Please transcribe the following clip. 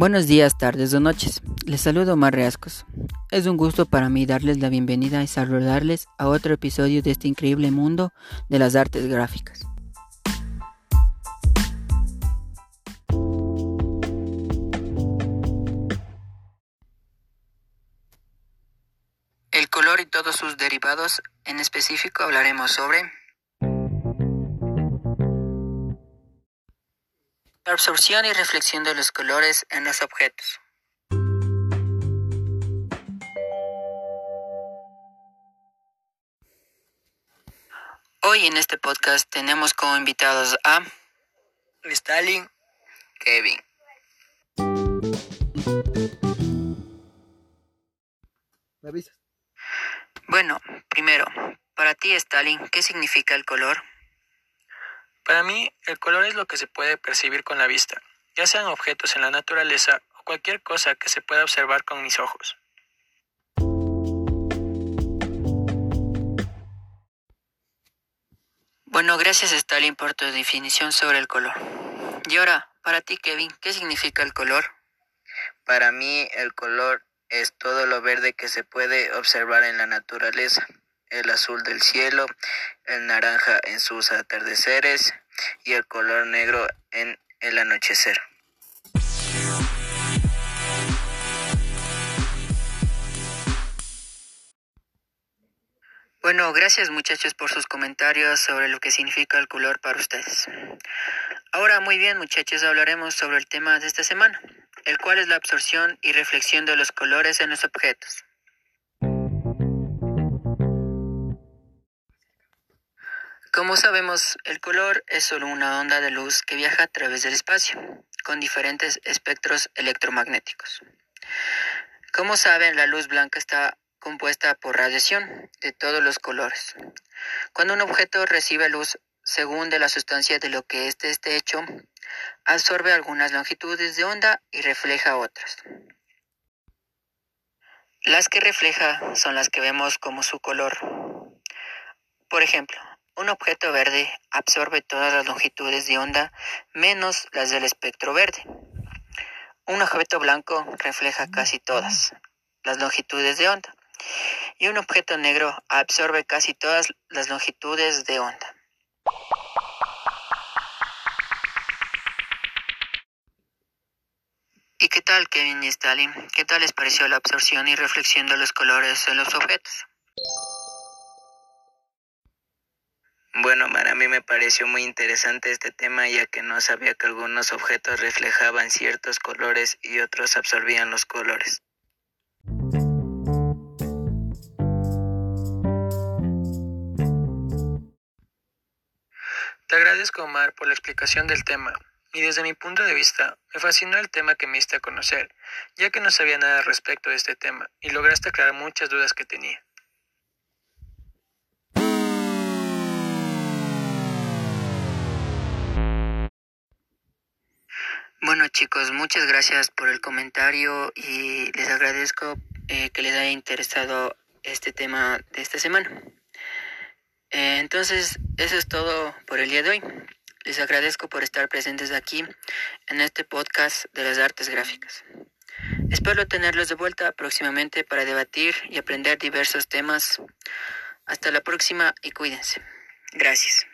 Buenos días, tardes o noches. Les saludo Omar Reascos. Es un gusto para mí darles la bienvenida y saludarles a otro episodio de este increíble mundo de las artes gráficas. El color y todos sus derivados, en específico hablaremos sobre La absorción y reflexión de los colores en los objetos. Hoy en este podcast tenemos como invitados a Stalin, Kevin. ¿Me avisas? Bueno, primero, para ti Stalin, ¿qué significa el color? Para mí, el color es lo que se puede percibir con la vista, ya sean objetos en la naturaleza o cualquier cosa que se pueda observar con mis ojos. Bueno, gracias Stalin por tu definición sobre el color. Y ahora, para ti Kevin, ¿qué significa el color? Para mí el color es todo lo verde que se puede observar en la naturaleza el azul del cielo, el naranja en sus atardeceres y el color negro en el anochecer. Bueno, gracias muchachos por sus comentarios sobre lo que significa el color para ustedes. Ahora muy bien muchachos, hablaremos sobre el tema de esta semana, el cual es la absorción y reflexión de los colores en los objetos. Como sabemos, el color es solo una onda de luz que viaja a través del espacio, con diferentes espectros electromagnéticos. Como saben, la luz blanca está compuesta por radiación de todos los colores. Cuando un objeto recibe luz, según de la sustancia de lo que éste esté hecho, absorbe algunas longitudes de onda y refleja otras. Las que refleja son las que vemos como su color. Por ejemplo, un objeto verde absorbe todas las longitudes de onda menos las del espectro verde. Un objeto blanco refleja casi todas las longitudes de onda. Y un objeto negro absorbe casi todas las longitudes de onda. ¿Y qué tal, Kevin y Stalin? ¿Qué tal les pareció la absorción y reflexión de los colores en los objetos? Bueno, para mí me pareció muy interesante este tema ya que no sabía que algunos objetos reflejaban ciertos colores y otros absorbían los colores. Te agradezco Omar por la explicación del tema y desde mi punto de vista me fascinó el tema que me diste a conocer, ya que no sabía nada respecto de este tema y lograste aclarar muchas dudas que tenía. Bueno chicos, muchas gracias por el comentario y les agradezco eh, que les haya interesado este tema de esta semana. Eh, entonces, eso es todo por el día de hoy. Les agradezco por estar presentes aquí en este podcast de las artes gráficas. Espero tenerlos de vuelta próximamente para debatir y aprender diversos temas. Hasta la próxima y cuídense. Gracias.